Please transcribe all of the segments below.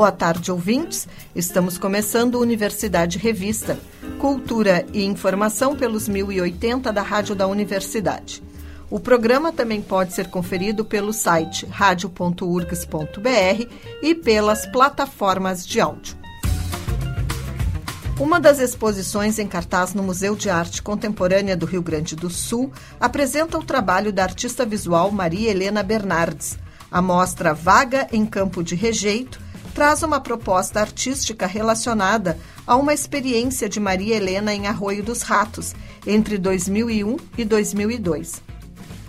Boa tarde, ouvintes. Estamos começando Universidade Revista, cultura e informação pelos 1080 da Rádio da Universidade. O programa também pode ser conferido pelo site radio.urgs.br e pelas plataformas de áudio. Uma das exposições em cartaz no Museu de Arte Contemporânea do Rio Grande do Sul apresenta o trabalho da artista visual Maria Helena Bernardes. A mostra Vaga em Campo de Rejeito traz uma proposta artística relacionada a uma experiência de Maria Helena em Arroio dos Ratos, entre 2001 e 2002.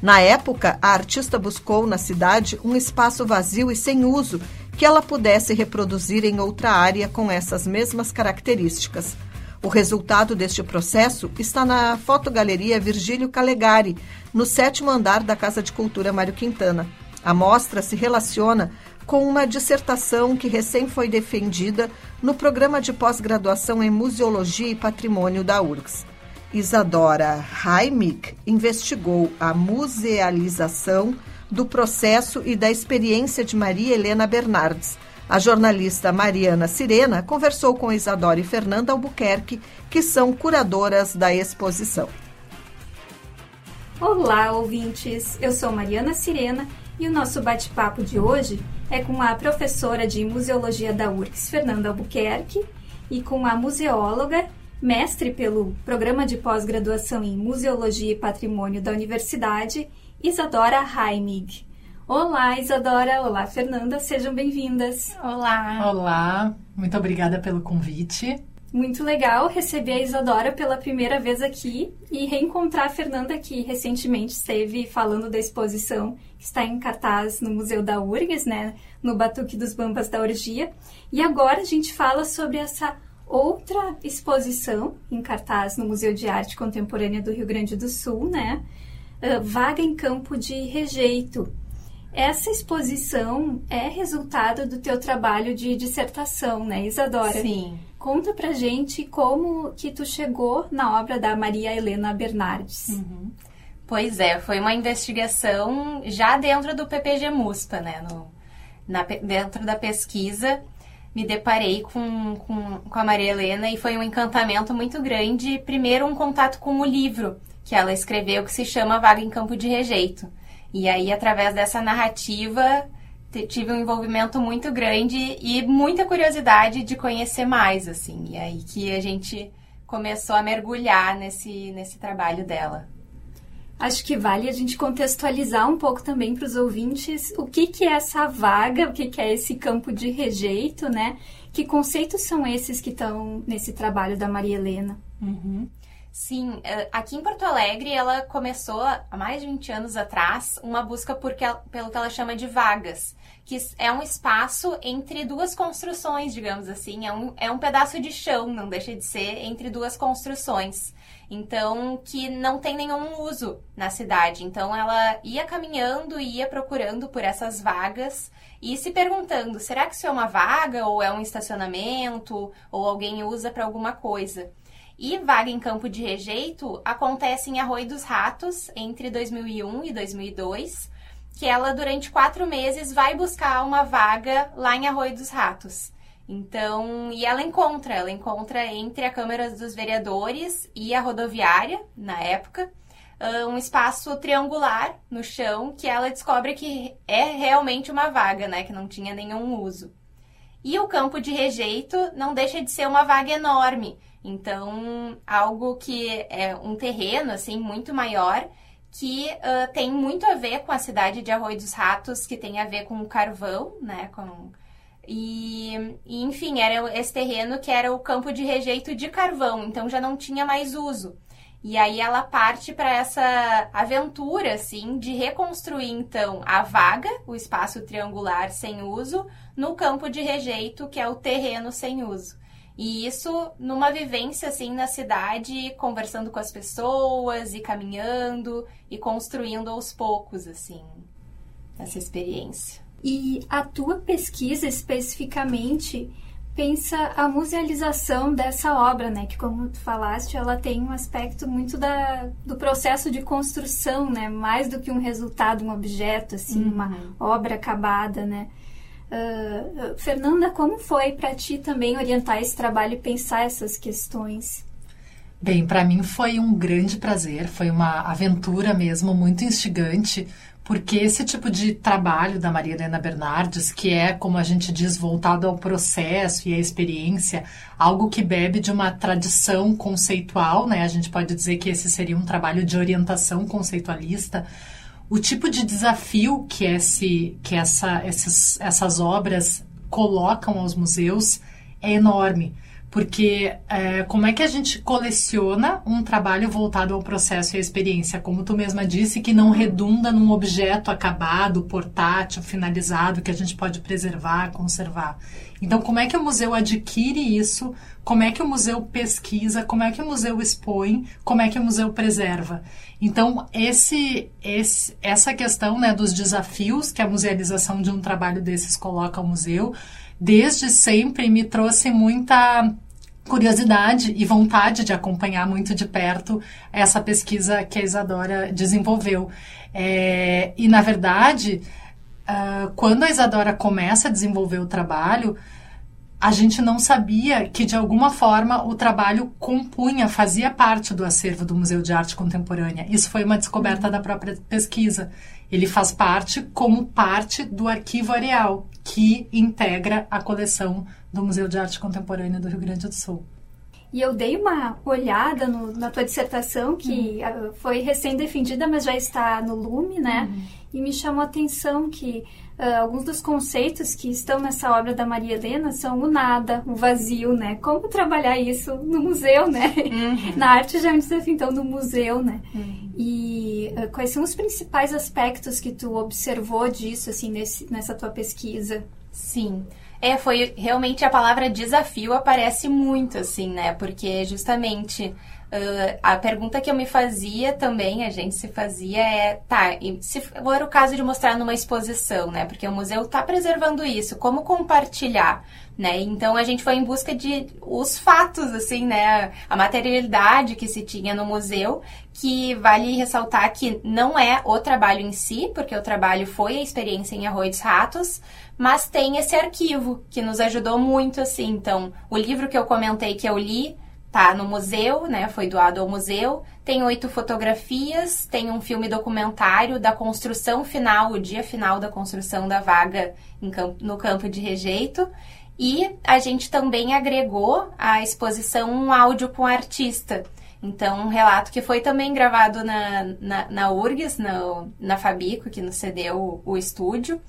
Na época, a artista buscou na cidade um espaço vazio e sem uso que ela pudesse reproduzir em outra área com essas mesmas características. O resultado deste processo está na fotogaleria Virgílio Calegari, no sétimo andar da Casa de Cultura Mário Quintana. A mostra se relaciona com uma dissertação que recém foi defendida no programa de pós-graduação em Museologia e Patrimônio da URGS. Isadora Heimig investigou a musealização do processo e da experiência de Maria Helena Bernardes. A jornalista Mariana Sirena conversou com Isadora e Fernanda Albuquerque, que são curadoras da exposição. Olá, ouvintes! Eu sou Mariana Sirena e o nosso bate-papo de hoje é com a professora de museologia da URCS, Fernanda Albuquerque, e com a museóloga mestre pelo Programa de Pós-Graduação em Museologia e Patrimônio da Universidade, Isadora Heimig. Olá, Isadora. Olá, Fernanda. Sejam bem-vindas. Olá. Olá. Muito obrigada pelo convite. Muito legal receber a Isadora pela primeira vez aqui e reencontrar a Fernanda, que recentemente esteve falando da exposição que está em cartaz no Museu da URGS, né, no Batuque dos Bambas da Orgia. E agora a gente fala sobre essa outra exposição em cartaz no Museu de Arte Contemporânea do Rio Grande do Sul, né? Uh, Vaga em Campo de Rejeito. Essa exposição é resultado do teu trabalho de dissertação, né, Isadora? Sim. Conta pra gente como que tu chegou na obra da Maria Helena Bernardes. Uhum. Pois é, foi uma investigação já dentro do PPG MUSPA, né, no, na, dentro da pesquisa me deparei com, com, com a Maria Helena e foi um encantamento muito grande. Primeiro, um contato com o livro que ela escreveu, que se chama Vaga em Campo de Rejeito. E aí, através dessa narrativa, tive um envolvimento muito grande e muita curiosidade de conhecer mais, assim. E aí que a gente começou a mergulhar nesse, nesse trabalho dela. Acho que vale a gente contextualizar um pouco também para os ouvintes o que, que é essa vaga, o que, que é esse campo de rejeito, né? Que conceitos são esses que estão nesse trabalho da Maria Helena? Uhum. Sim, eh, aqui em Porto Alegre ela começou há mais de 20 anos atrás uma busca por que, pelo que ela chama de vagas, que é um espaço entre duas construções, digamos assim, é um, é um pedaço de chão, não deixa de ser, entre duas construções. Então, que não tem nenhum uso na cidade. Então, ela ia caminhando e ia procurando por essas vagas e se perguntando: será que isso é uma vaga ou é um estacionamento ou alguém usa para alguma coisa? E vaga em campo de rejeito acontece em Arroio dos Ratos entre 2001 e 2002, que ela durante quatro meses vai buscar uma vaga lá em Arroio dos Ratos. Então, e ela encontra, ela encontra entre a Câmara dos Vereadores e a rodoviária, na época, ah, um espaço triangular no chão que ela descobre que é realmente uma vaga, né, que não tinha nenhum uso. E o campo de rejeito não deixa de ser uma vaga enorme, então algo que é um terreno assim muito maior que uh, tem muito a ver com a cidade de Arroio dos Ratos, que tem a ver com o carvão, né, com e, e, enfim, era esse terreno que era o campo de rejeito de carvão, então já não tinha mais uso. E aí ela parte para essa aventura, assim, de reconstruir então a vaga, o espaço triangular sem uso, no campo de rejeito, que é o terreno sem uso. E isso numa vivência assim na cidade, conversando com as pessoas e caminhando e construindo aos poucos assim essa experiência. E a tua pesquisa especificamente pensa a musealização dessa obra, né? Que como tu falaste, ela tem um aspecto muito da, do processo de construção, né? Mais do que um resultado, um objeto, assim, uhum. uma obra acabada, né? Uh, Fernanda, como foi para ti também orientar esse trabalho e pensar essas questões? Bem, para mim foi um grande prazer, foi uma aventura mesmo muito instigante, porque esse tipo de trabalho da Maria Helena Bernardes, que é, como a gente diz, voltado ao processo e à experiência, algo que bebe de uma tradição conceitual, né? A gente pode dizer que esse seria um trabalho de orientação conceitualista. O tipo de desafio que, esse, que essa, esses, essas obras colocam aos museus é enorme porque é, como é que a gente coleciona um trabalho voltado ao processo e à experiência? Como tu mesma disse, que não redunda num objeto acabado, portátil, finalizado, que a gente pode preservar, conservar. Então, como é que o museu adquire isso? Como é que o museu pesquisa? Como é que o museu expõe? Como é que o museu preserva? Então, esse, esse, essa questão né, dos desafios que a musealização de um trabalho desses coloca ao museu desde sempre me trouxe muita curiosidade e vontade de acompanhar muito de perto essa pesquisa que a Isadora desenvolveu. É, e, na verdade, uh, quando a Isadora começa a desenvolver o trabalho, a gente não sabia que, de alguma forma, o trabalho compunha, fazia parte do acervo do Museu de Arte Contemporânea. Isso foi uma descoberta da própria pesquisa. Ele faz parte como parte do arquivo areal, que integra a coleção do Museu de Arte Contemporânea do Rio Grande do Sul. E eu dei uma olhada no, na tua dissertação, que uhum. foi recém-defendida, mas já está no Lume, né? Uhum. E me chamou a atenção que uh, alguns dos conceitos que estão nessa obra da Maria Helena são o nada, o vazio, né? Como trabalhar isso no museu, né? Uhum. Na arte já é um desafio, então, no museu, né? Uhum. E uh, quais são os principais aspectos que tu observou disso, assim, nesse, nessa tua pesquisa? Sim. É, foi realmente a palavra desafio aparece muito, assim, né? Porque justamente uh, a pergunta que eu me fazia também, a gente se fazia é, tá, se for o caso de mostrar numa exposição, né? Porque o museu está preservando isso, como compartilhar? Né? Então a gente foi em busca de os fatos, assim, né? A materialidade que se tinha no museu, que vale ressaltar que não é o trabalho em si, porque o trabalho foi a experiência em Arroio dos Ratos, mas tem esse arquivo que nos ajudou muito, assim. Então, o livro que eu comentei que eu li tá no museu, né? Foi doado ao museu. Tem oito fotografias, tem um filme documentário da construção final, o dia final da construção da vaga no campo de rejeito. E a gente também agregou à exposição um áudio com o artista. Então, um relato que foi também gravado na, na, na URGS, na, na Fabico, que nos cedeu o, o estúdio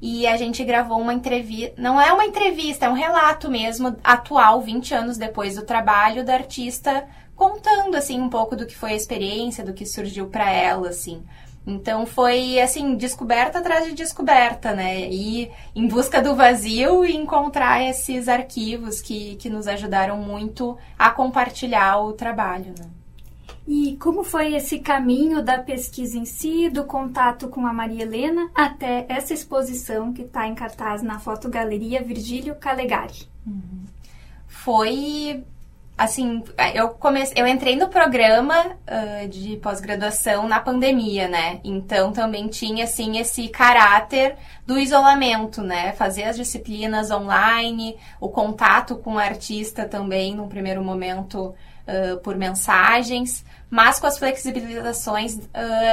e a gente gravou uma entrevista. Não é uma entrevista, é um relato mesmo, atual, 20 anos depois do trabalho da artista, contando assim um pouco do que foi a experiência, do que surgiu para ela, assim. Então foi assim, descoberta atrás de descoberta, né? E em busca do vazio e encontrar esses arquivos que, que nos ajudaram muito a compartilhar o trabalho, né? E como foi esse caminho da pesquisa em si, do contato com a Maria Helena, até essa exposição que está em cartaz na Fotogaleria Virgílio Calegari? Uhum. Foi assim, eu comecei, eu entrei no programa uh, de pós-graduação na pandemia, né? Então também tinha assim esse caráter do isolamento, né? Fazer as disciplinas online, o contato com o artista também, num primeiro momento uh, por mensagens. Mas com as flexibilizações, uh,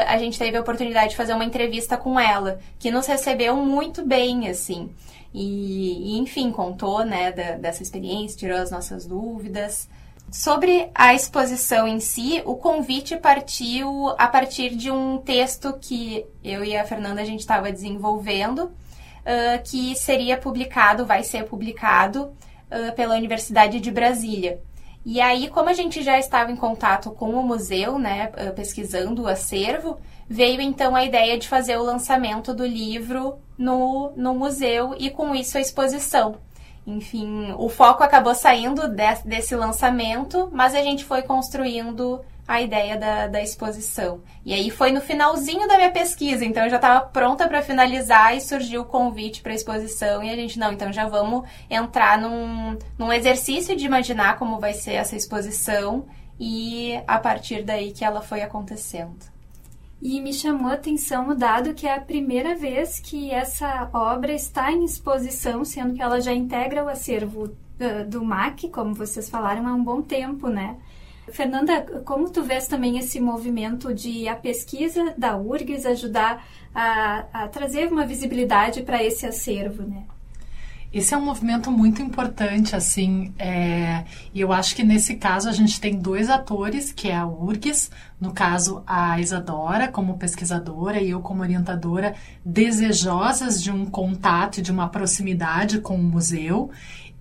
a gente teve a oportunidade de fazer uma entrevista com ela, que nos recebeu muito bem, assim. E, e enfim, contou, né, da, dessa experiência, tirou as nossas dúvidas. Sobre a exposição em si, o convite partiu a partir de um texto que eu e a Fernanda a gente estava desenvolvendo, uh, que seria publicado, vai ser publicado uh, pela Universidade de Brasília. E aí, como a gente já estava em contato com o museu, né, eh, pesquisando o acervo, veio então a ideia de fazer o lançamento do livro no, no museu e com isso a exposição. Enfim, o foco acabou saindo de, desse lançamento, mas a gente foi construindo a ideia da, da exposição. E aí foi no finalzinho da minha pesquisa, então eu já estava pronta para finalizar e surgiu o convite para a exposição e a gente, não, então já vamos entrar num, num exercício de imaginar como vai ser essa exposição e a partir daí que ela foi acontecendo. E me chamou a atenção o dado que é a primeira vez que essa obra está em exposição, sendo que ela já integra o acervo do MAC, como vocês falaram, há um bom tempo, né? Fernanda, como tu vês também esse movimento de a pesquisa da URGS ajudar a, a trazer uma visibilidade para esse acervo, né? Esse é um movimento muito importante, assim, é, e eu acho que nesse caso a gente tem dois atores, que é a URGS, no caso a Isadora como pesquisadora e eu como orientadora, desejosas de um contato de uma proximidade com o museu,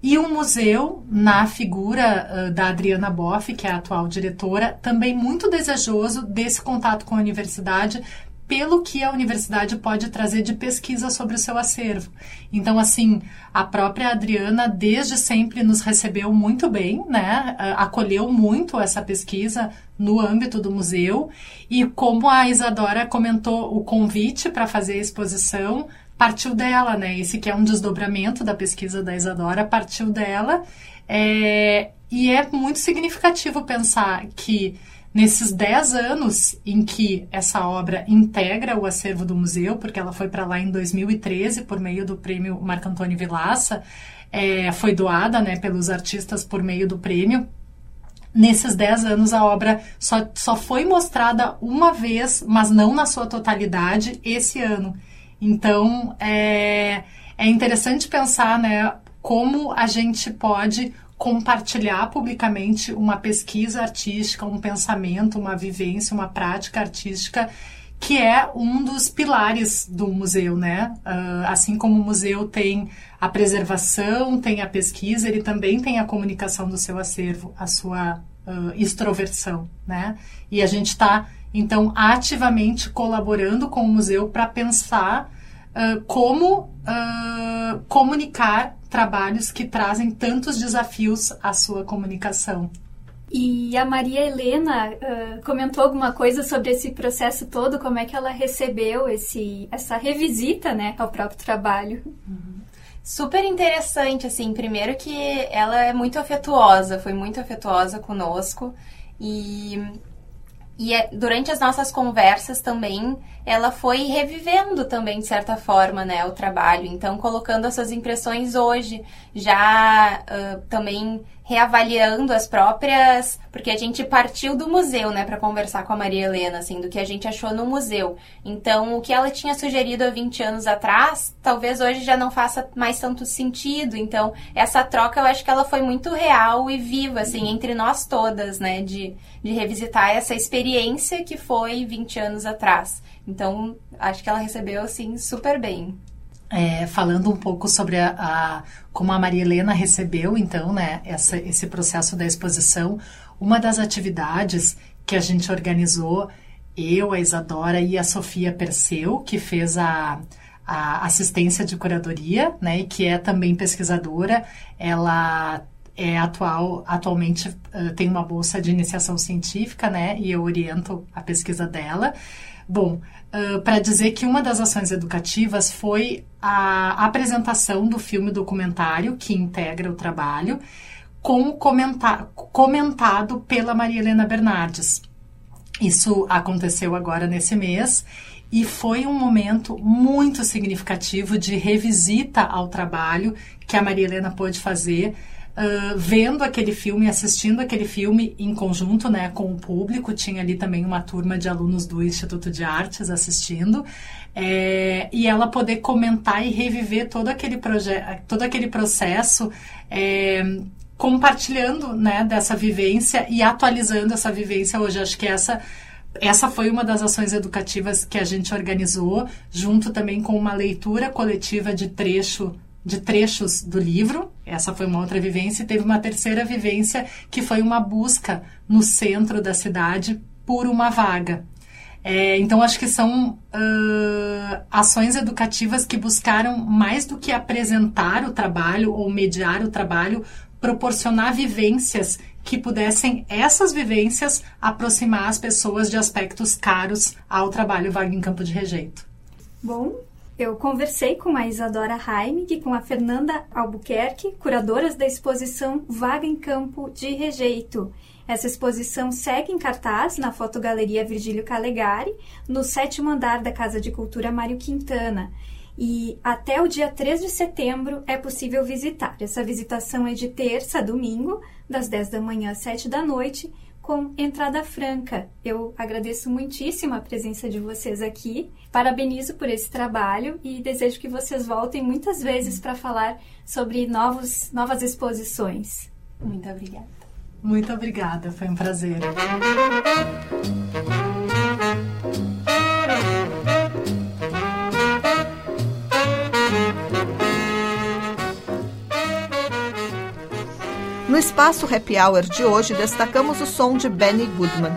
e o museu, na figura uh, da Adriana Boff, que é a atual diretora, também muito desejoso desse contato com a universidade, pelo que a universidade pode trazer de pesquisa sobre o seu acervo. Então, assim, a própria Adriana desde sempre nos recebeu muito bem, né? Acolheu muito essa pesquisa no âmbito do museu e como a Isadora comentou, o convite para fazer a exposição partiu dela, né? Esse que é um desdobramento da pesquisa da Isadora partiu dela é, e é muito significativo pensar que Nesses 10 anos em que essa obra integra o acervo do museu, porque ela foi para lá em 2013 por meio do prêmio Marco Antônio Vilaça, é, foi doada né, pelos artistas por meio do prêmio. Nesses 10 anos, a obra só, só foi mostrada uma vez, mas não na sua totalidade, esse ano. Então, é, é interessante pensar né, como a gente pode compartilhar publicamente uma pesquisa artística, um pensamento, uma vivência, uma prática artística que é um dos pilares do museu, né? Uh, assim como o museu tem a preservação, tem a pesquisa, ele também tem a comunicação do seu acervo, a sua uh, extroversão, né? E a gente está então ativamente colaborando com o museu para pensar uh, como comunicar trabalhos que trazem tantos desafios à sua comunicação. E a Maria Helena uh, comentou alguma coisa sobre esse processo todo, como é que ela recebeu esse, essa revisita né, ao próprio trabalho. Uhum. Super interessante, assim, primeiro que ela é muito afetuosa, foi muito afetuosa conosco e e é, durante as nossas conversas também, ela foi revivendo também, de certa forma, né, o trabalho. Então, colocando as suas impressões hoje, já uh, também reavaliando as próprias. Porque a gente partiu do museu, né, para conversar com a Maria Helena, assim, do que a gente achou no museu. Então, o que ela tinha sugerido há 20 anos atrás, talvez hoje já não faça mais tanto sentido. Então, essa troca eu acho que ela foi muito real e viva, assim, entre nós todas, né, de, de revisitar essa experiência que foi 20 anos atrás. Então, acho que ela recebeu, assim, super bem. É, falando um pouco sobre a, a, como a Maria Helena recebeu, então, né, essa, esse processo da exposição, uma das atividades que a gente organizou, eu, a Isadora e a Sofia Perseu, que fez a, a assistência de curadoria, né, e que é também pesquisadora, ela é atual, atualmente uh, tem uma bolsa de iniciação científica, né, e eu oriento a pesquisa dela. Bom, uh, para dizer que uma das ações educativas foi a apresentação do filme documentário que integra o trabalho, com comentar, comentado pela Maria Helena Bernardes. Isso aconteceu agora nesse mês e foi um momento muito significativo de revisita ao trabalho que a Maria Helena pôde fazer vendo aquele filme, assistindo aquele filme em conjunto né, com o público. Tinha ali também uma turma de alunos do Instituto de Artes assistindo. É, e ela poder comentar e reviver todo aquele, todo aquele processo. É, compartilhando né, dessa vivência e atualizando essa vivência hoje. Acho que essa essa foi uma das ações educativas que a gente organizou, junto também com uma leitura coletiva de trecho de trechos do livro. Essa foi uma outra vivência. E teve uma terceira vivência que foi uma busca no centro da cidade por uma vaga. É, então, acho que são uh, ações educativas que buscaram, mais do que apresentar o trabalho ou mediar o trabalho, proporcionar vivências que pudessem, essas vivências, aproximar as pessoas de aspectos caros ao trabalho vaga em campo de rejeito. Bom, eu conversei com a Isadora Heinig e com a Fernanda Albuquerque, curadoras da exposição Vaga em Campo de Rejeito. Essa exposição segue em cartaz na Fotogaleria Virgílio Calegari, no sétimo andar da Casa de Cultura Mário Quintana. E até o dia 3 de setembro é possível visitar. Essa visitação é de terça a domingo, das 10 da manhã às 7 da noite, com entrada franca. Eu agradeço muitíssimo a presença de vocês aqui, parabenizo por esse trabalho e desejo que vocês voltem muitas vezes para falar sobre novos, novas exposições. Muito obrigada. Muito obrigada, foi um prazer. No espaço Happy Hour de hoje, destacamos o som de Benny Goodman.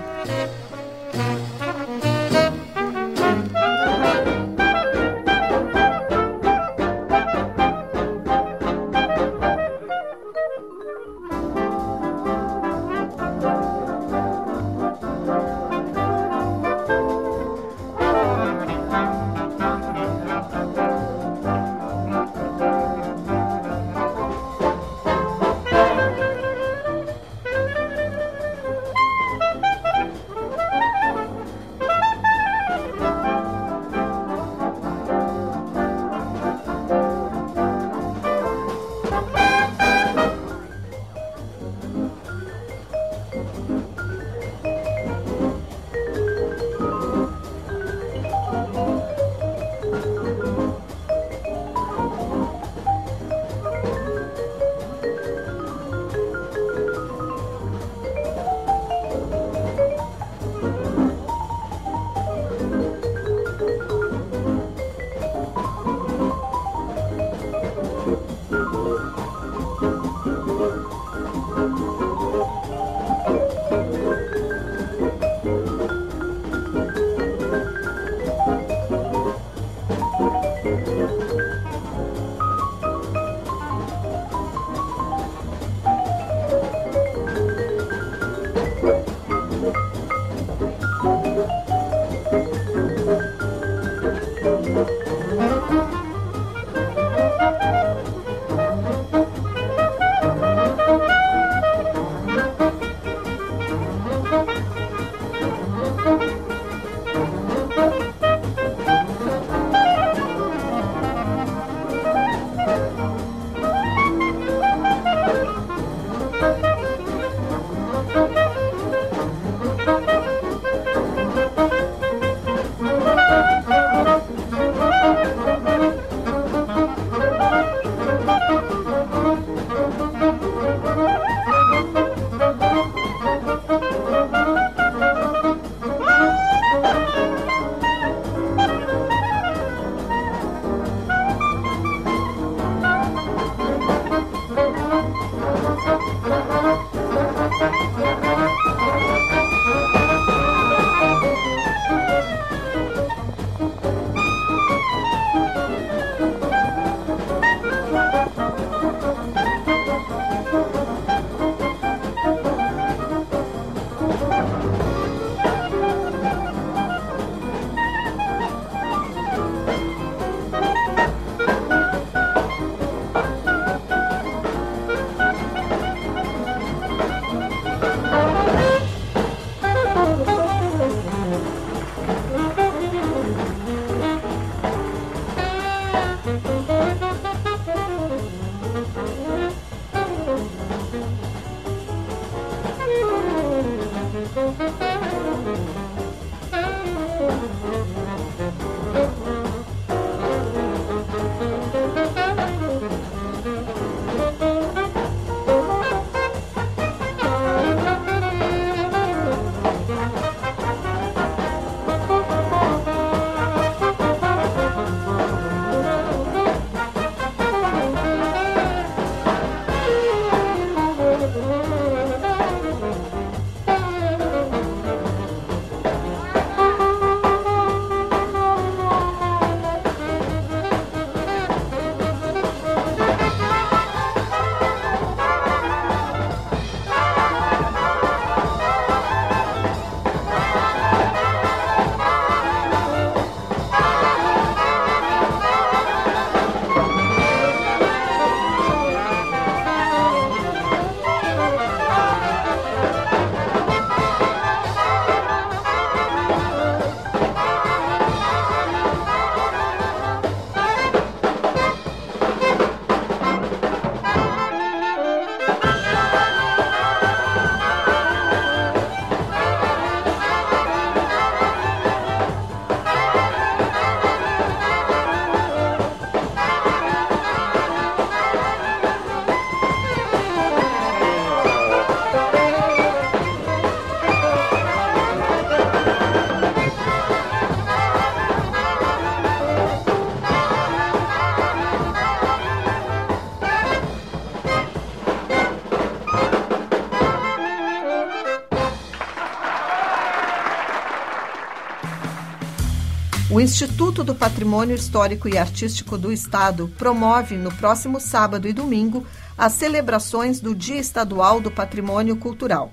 Instituto do Patrimônio Histórico e Artístico do Estado promove no próximo sábado e domingo as celebrações do Dia Estadual do Patrimônio Cultural.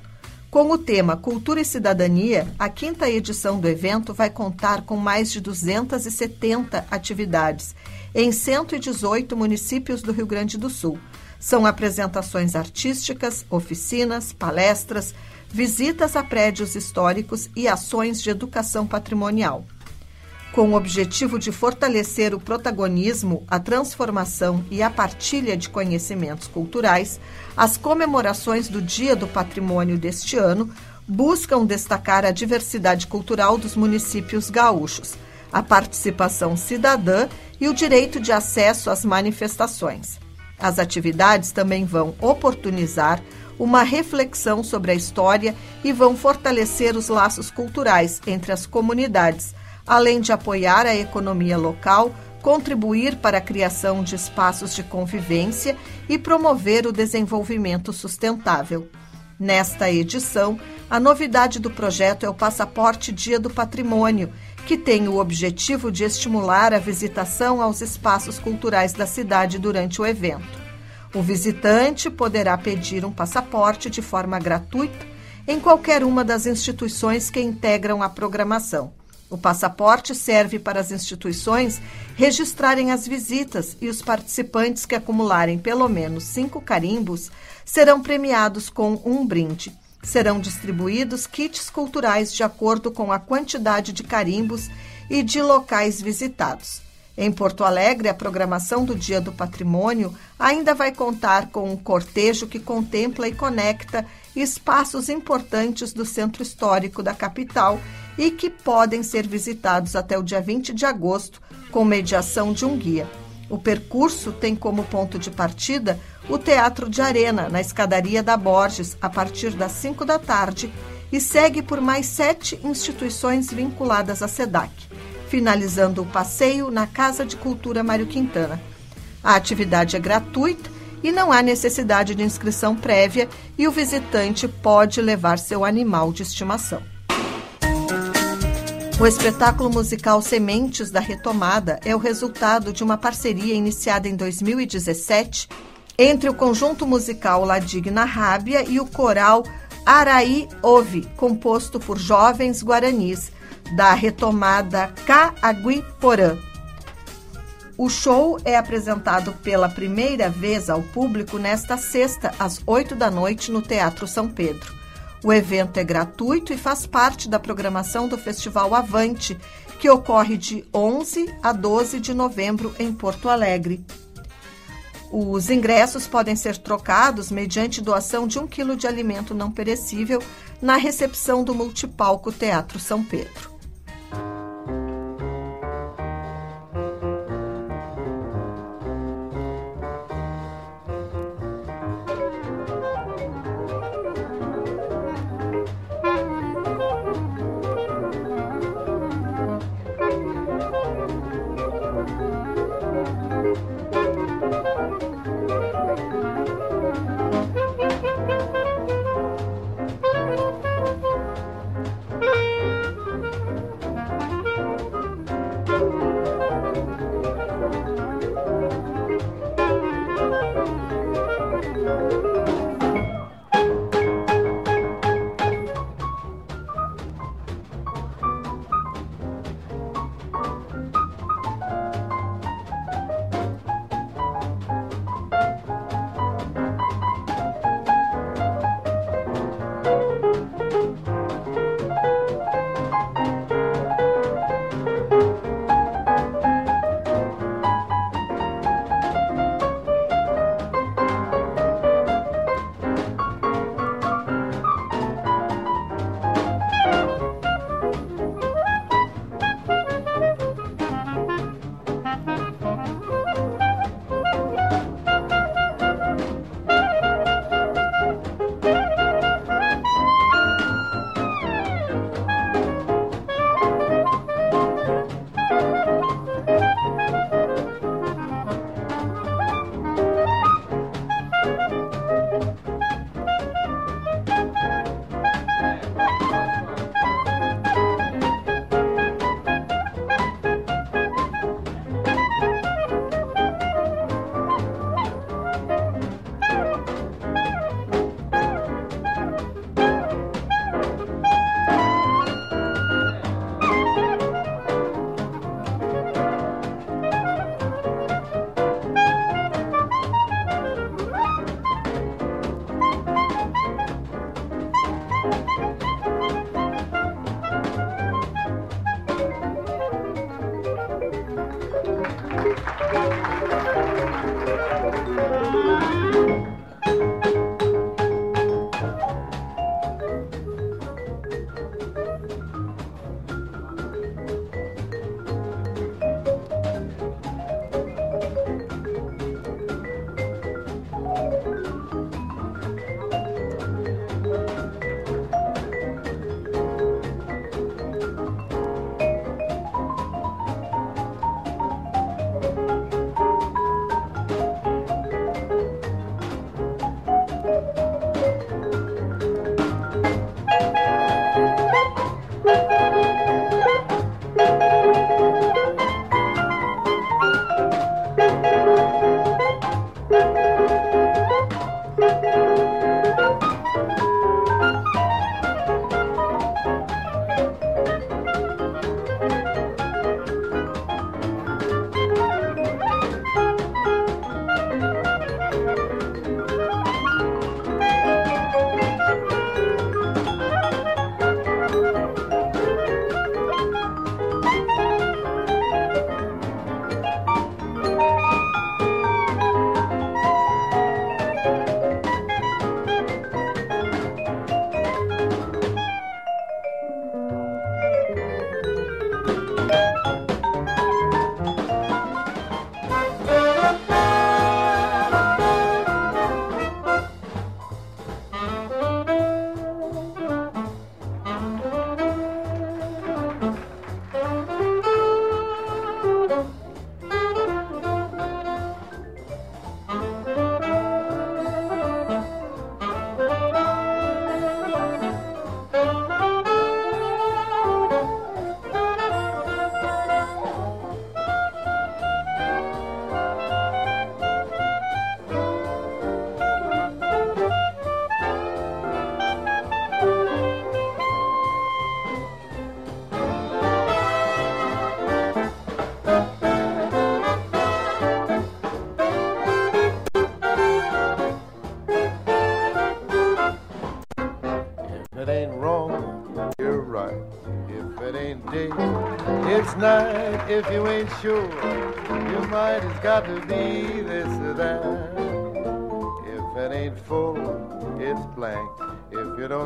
Com o tema Cultura e Cidadania, a quinta edição do evento vai contar com mais de 270 atividades em 118 municípios do Rio Grande do Sul. São apresentações artísticas, oficinas, palestras, visitas a prédios históricos e ações de educação patrimonial com o objetivo de fortalecer o protagonismo, a transformação e a partilha de conhecimentos culturais, as comemorações do Dia do Patrimônio deste ano buscam destacar a diversidade cultural dos municípios gaúchos, a participação cidadã e o direito de acesso às manifestações. As atividades também vão oportunizar uma reflexão sobre a história e vão fortalecer os laços culturais entre as comunidades além de apoiar a economia local, contribuir para a criação de espaços de convivência e promover o desenvolvimento sustentável. Nesta edição, a novidade do projeto é o Passaporte Dia do Patrimônio, que tem o objetivo de estimular a visitação aos espaços culturais da cidade durante o evento. O visitante poderá pedir um passaporte de forma gratuita em qualquer uma das instituições que integram a programação. O passaporte serve para as instituições registrarem as visitas e os participantes que acumularem pelo menos cinco carimbos serão premiados com um brinde. Serão distribuídos kits culturais de acordo com a quantidade de carimbos e de locais visitados. Em Porto Alegre, a programação do Dia do Patrimônio ainda vai contar com um cortejo que contempla e conecta espaços importantes do centro histórico da capital e que podem ser visitados até o dia 20 de agosto, com mediação de um guia. O percurso tem como ponto de partida o Teatro de Arena, na escadaria da Borges, a partir das 5 da tarde, e segue por mais sete instituições vinculadas à SEDAC, finalizando o passeio na Casa de Cultura Mário Quintana. A atividade é gratuita e não há necessidade de inscrição prévia, e o visitante pode levar seu animal de estimação. O espetáculo musical Sementes da Retomada é o resultado de uma parceria iniciada em 2017 entre o conjunto musical Ladigna Rábia e o coral Araí Ove, composto por jovens guaranis da retomada Caaguiporã. O show é apresentado pela primeira vez ao público nesta sexta, às 8 da noite, no Teatro São Pedro. O evento é gratuito e faz parte da programação do Festival Avante, que ocorre de 11 a 12 de novembro em Porto Alegre. Os ingressos podem ser trocados mediante doação de um quilo de alimento não perecível na recepção do Multipalco Teatro São Pedro.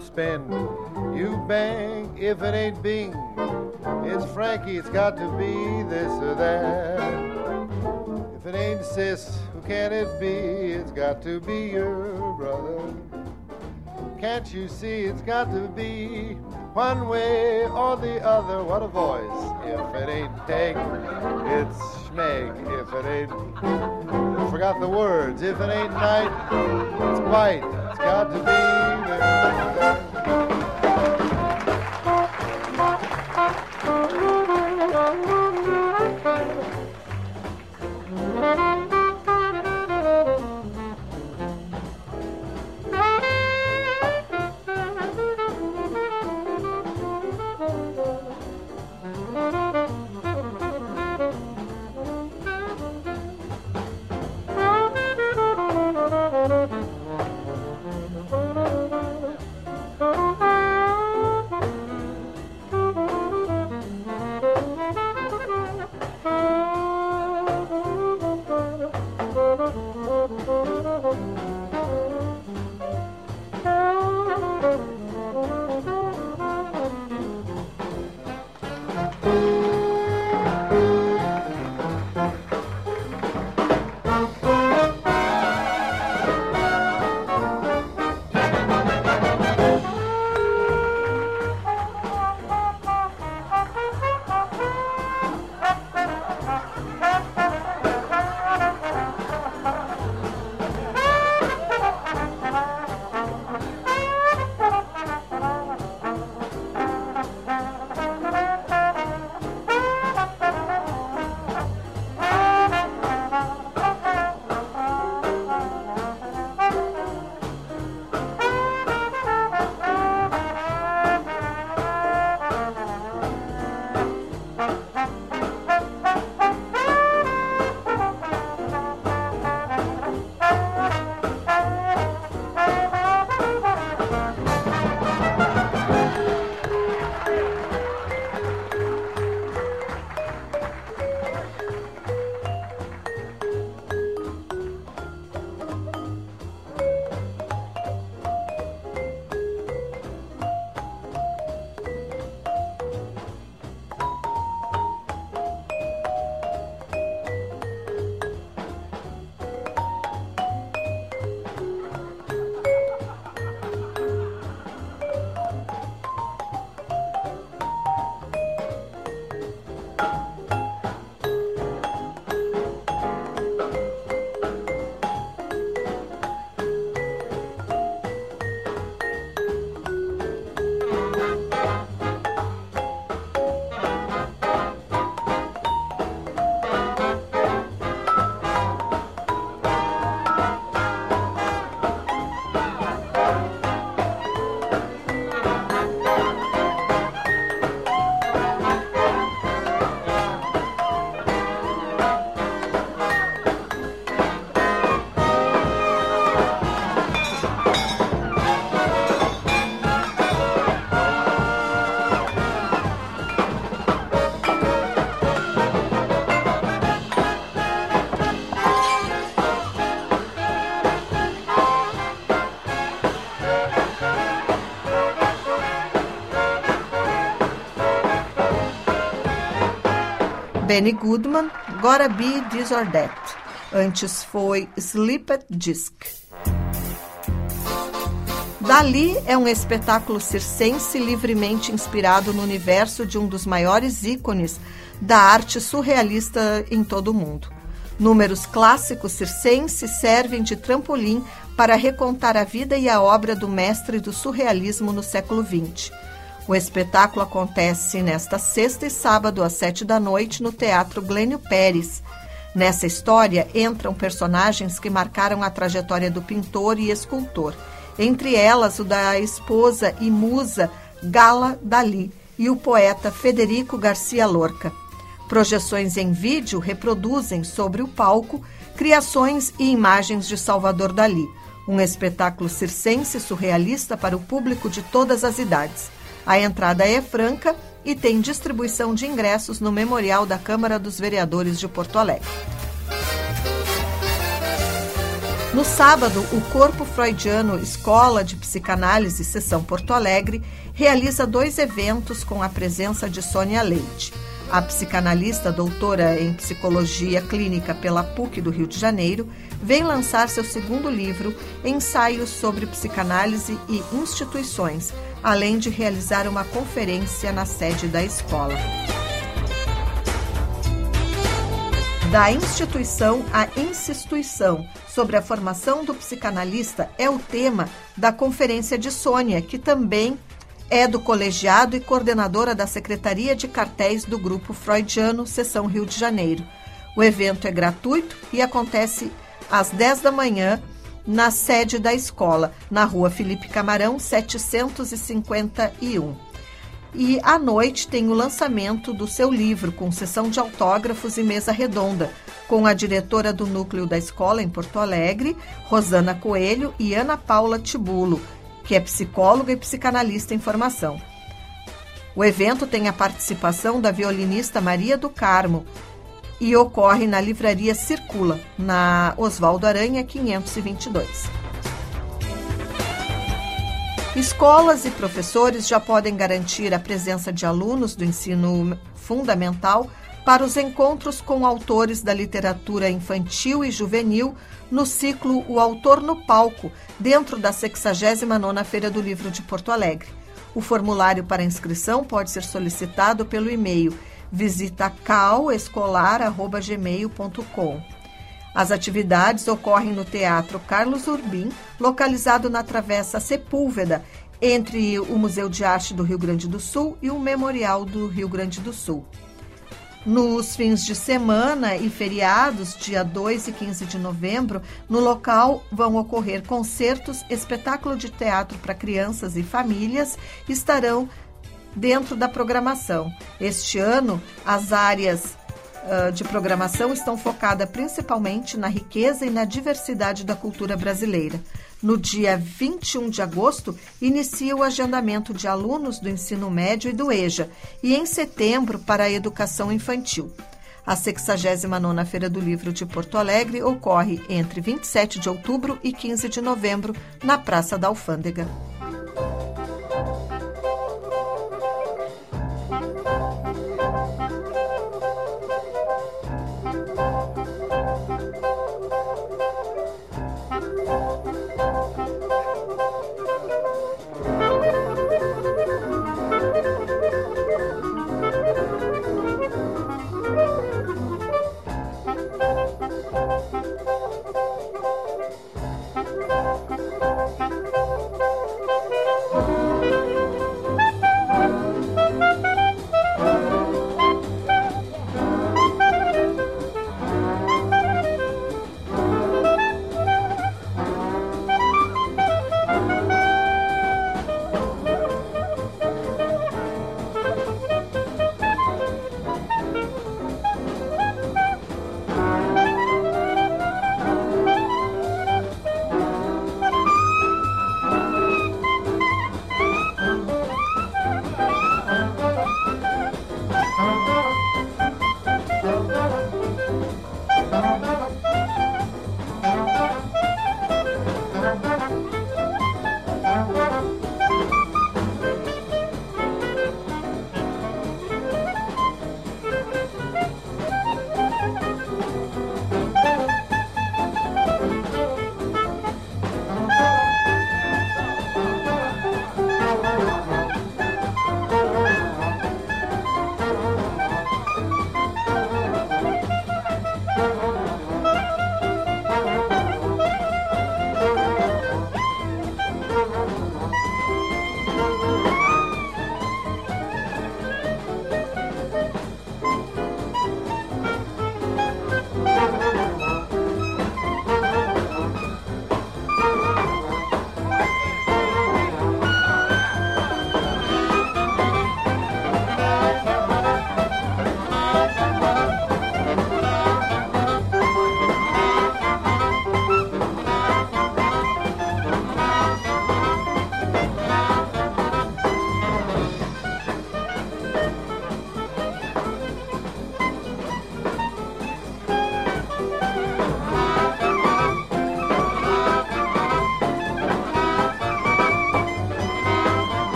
Spend, you bang. If it ain't Bing, it's Frankie. It's got to be this or that. If it ain't sis, who can it be? It's got to be your brother. Can't you see it's got to be one way or the other? What a voice. If it ain't Teg, it's Schmeg. If it ain't, forgot the words. If it ain't night, it's bite. It's got to be there. Benny Goodman, Gotta Be This or That. Antes foi Slipped Disc. Dali é um espetáculo circense livremente inspirado no universo de um dos maiores ícones da arte surrealista em todo o mundo. Números clássicos circenses servem de trampolim para recontar a vida e a obra do mestre do surrealismo no século XX. O espetáculo acontece nesta sexta e sábado às sete da noite no Teatro Glênio Pérez. Nessa história entram personagens que marcaram a trajetória do pintor e escultor, entre elas o da esposa e musa Gala Dali e o poeta Federico Garcia Lorca. Projeções em vídeo reproduzem sobre o palco criações e imagens de Salvador Dali, um espetáculo circense surrealista para o público de todas as idades. A entrada é franca e tem distribuição de ingressos no Memorial da Câmara dos Vereadores de Porto Alegre. No sábado, o Corpo Freudiano Escola de Psicanálise Sessão Porto Alegre realiza dois eventos com a presença de Sônia Leite. A psicanalista doutora em psicologia clínica pela PUC do Rio de Janeiro vem lançar seu segundo livro, Ensaios sobre Psicanálise e Instituições, além de realizar uma conferência na sede da escola. Da instituição à instituição, sobre a formação do psicanalista, é o tema da conferência de Sônia, que também é do colegiado e coordenadora da Secretaria de Cartéis do Grupo Freudiano, Seção Rio de Janeiro. O evento é gratuito e acontece às 10 da manhã na sede da escola, na rua Felipe Camarão, 751. E à noite tem o lançamento do seu livro, com sessão de autógrafos e mesa redonda, com a diretora do núcleo da escola em Porto Alegre, Rosana Coelho, e Ana Paula Tibulo, que é psicóloga e psicanalista em formação. O evento tem a participação da violinista Maria do Carmo e ocorre na livraria Circula, na Oswaldo Aranha 522. Escolas e professores já podem garantir a presença de alunos do ensino fundamental para os encontros com autores da literatura infantil e juvenil no ciclo O Autor no Palco, dentro da 69ª Feira do Livro de Porto Alegre. O formulário para inscrição pode ser solicitado pelo e-mail visitacaoescolar.gmail.com. As atividades ocorrem no Teatro Carlos Urbim, localizado na Travessa Sepúlveda, entre o Museu de Arte do Rio Grande do Sul e o Memorial do Rio Grande do Sul. Nos fins de semana e feriados, dia 2 e 15 de novembro, no local vão ocorrer concertos, espetáculo de teatro para crianças e famílias estarão dentro da programação. Este ano, as áreas uh, de programação estão focadas principalmente na riqueza e na diversidade da cultura brasileira. No dia 21 de agosto, inicia o agendamento de alunos do ensino médio e do EJA, e em setembro para a educação infantil. A 69ª Feira do Livro de Porto Alegre ocorre entre 27 de outubro e 15 de novembro, na Praça da Alfândega.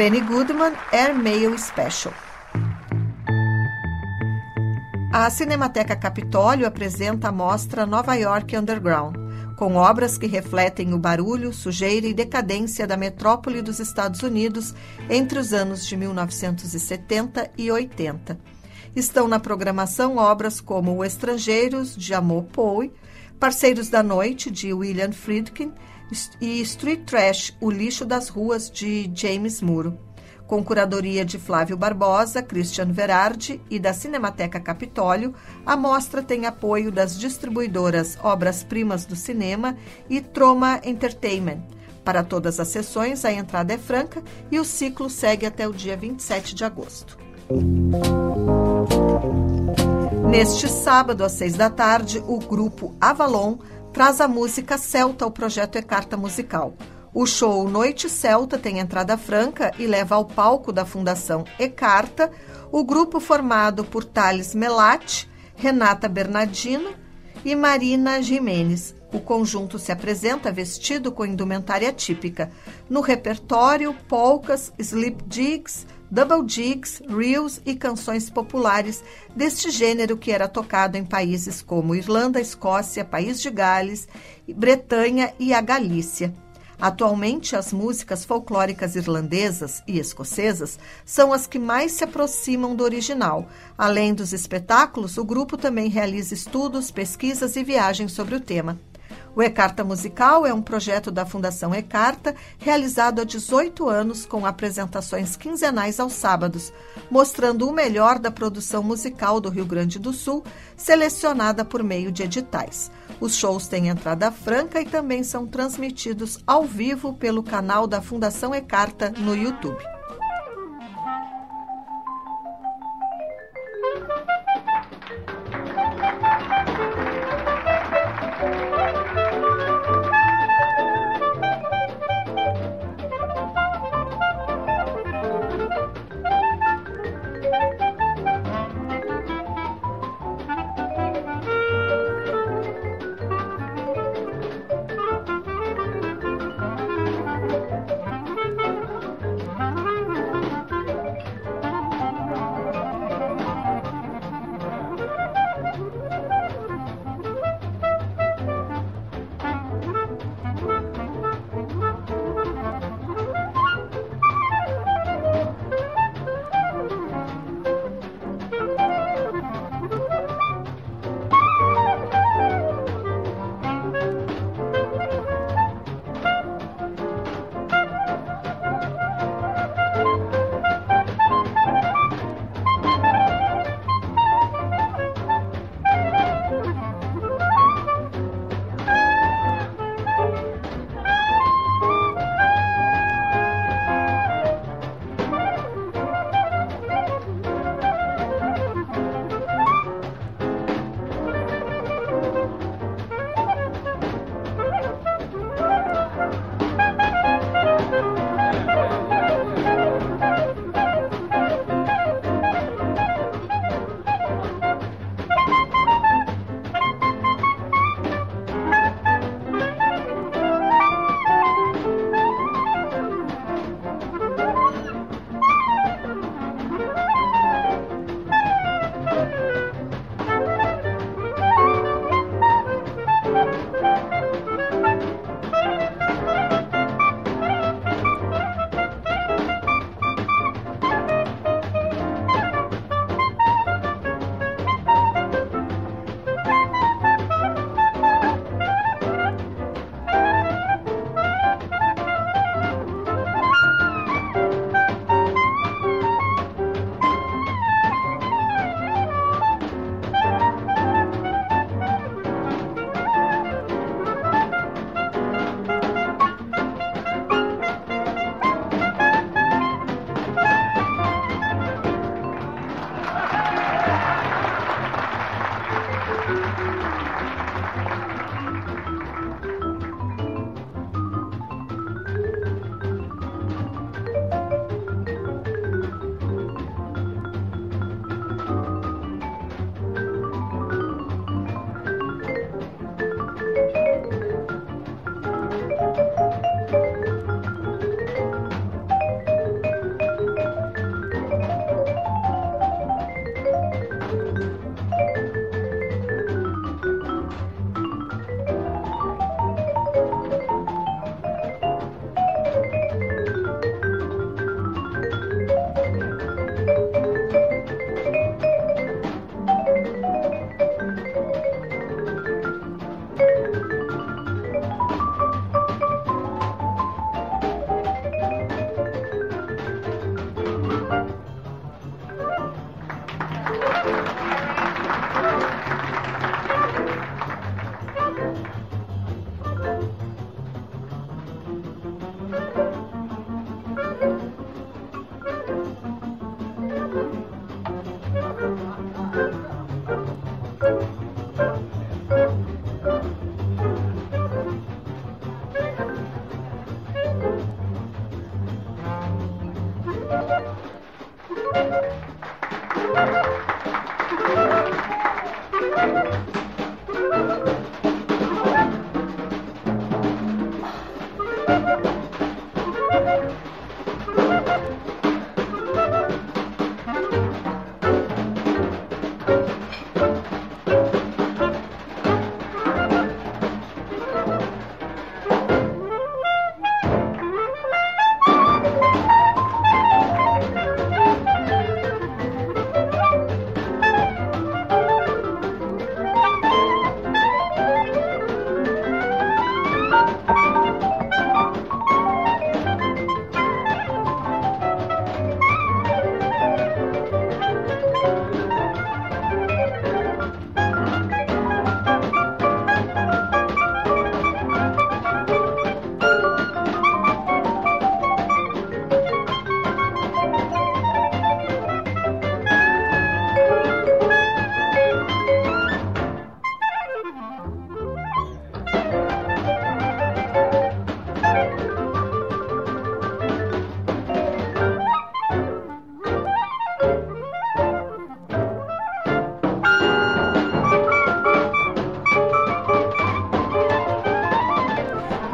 Benny Goodman, Air Mail Special. A Cinemateca Capitólio apresenta a mostra Nova York Underground, com obras que refletem o barulho, sujeira e decadência da metrópole dos Estados Unidos entre os anos de 1970 e 80. Estão na programação obras como O Estrangeiros, de Amor Poe, Parceiros da Noite, de William Friedkin, e Street Trash, O Lixo das Ruas, de James Muro. Com curadoria de Flávio Barbosa, Christian Verardi e da Cinemateca Capitólio, a mostra tem apoio das distribuidoras Obras Primas do Cinema e Troma Entertainment. Para todas as sessões, a entrada é franca e o ciclo segue até o dia 27 de agosto. Neste sábado, às seis da tarde, o grupo Avalon traz a música celta ao projeto E-Carta Musical. O show Noite Celta tem entrada franca e leva ao palco da Fundação E-Carta o grupo formado por Thales Melati, Renata Bernardino e Marina Jimenez. O conjunto se apresenta vestido com indumentária típica. No repertório, polcas, slip jigs, double jigs, reels e canções populares deste gênero que era tocado em países como Irlanda, Escócia, País de Gales, Bretanha e a Galícia. Atualmente, as músicas folclóricas irlandesas e escocesas são as que mais se aproximam do original. Além dos espetáculos, o grupo também realiza estudos, pesquisas e viagens sobre o tema. O Ecarta Musical é um projeto da Fundação Ecarta, realizado há 18 anos com apresentações quinzenais aos sábados, mostrando o melhor da produção musical do Rio Grande do Sul, selecionada por meio de editais. Os shows têm entrada franca e também são transmitidos ao vivo pelo canal da Fundação Ecarta no YouTube.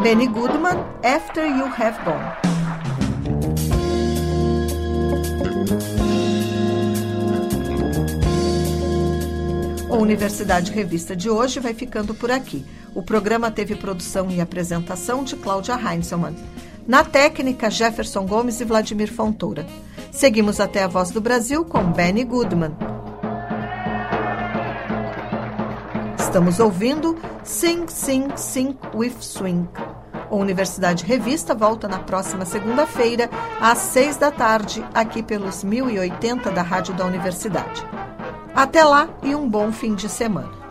Benny Goodman, After You Have Gone. O Universidade Revista de hoje vai ficando por aqui. O programa teve produção e apresentação de Cláudia Heinzelmann. Na técnica, Jefferson Gomes e Vladimir Fontoura. Seguimos até a Voz do Brasil com Benny Goodman. Estamos ouvindo Sing, Sing, Sing with Swing. O Universidade Revista volta na próxima segunda-feira, às seis da tarde, aqui pelos 1080 da Rádio da Universidade. Até lá e um bom fim de semana.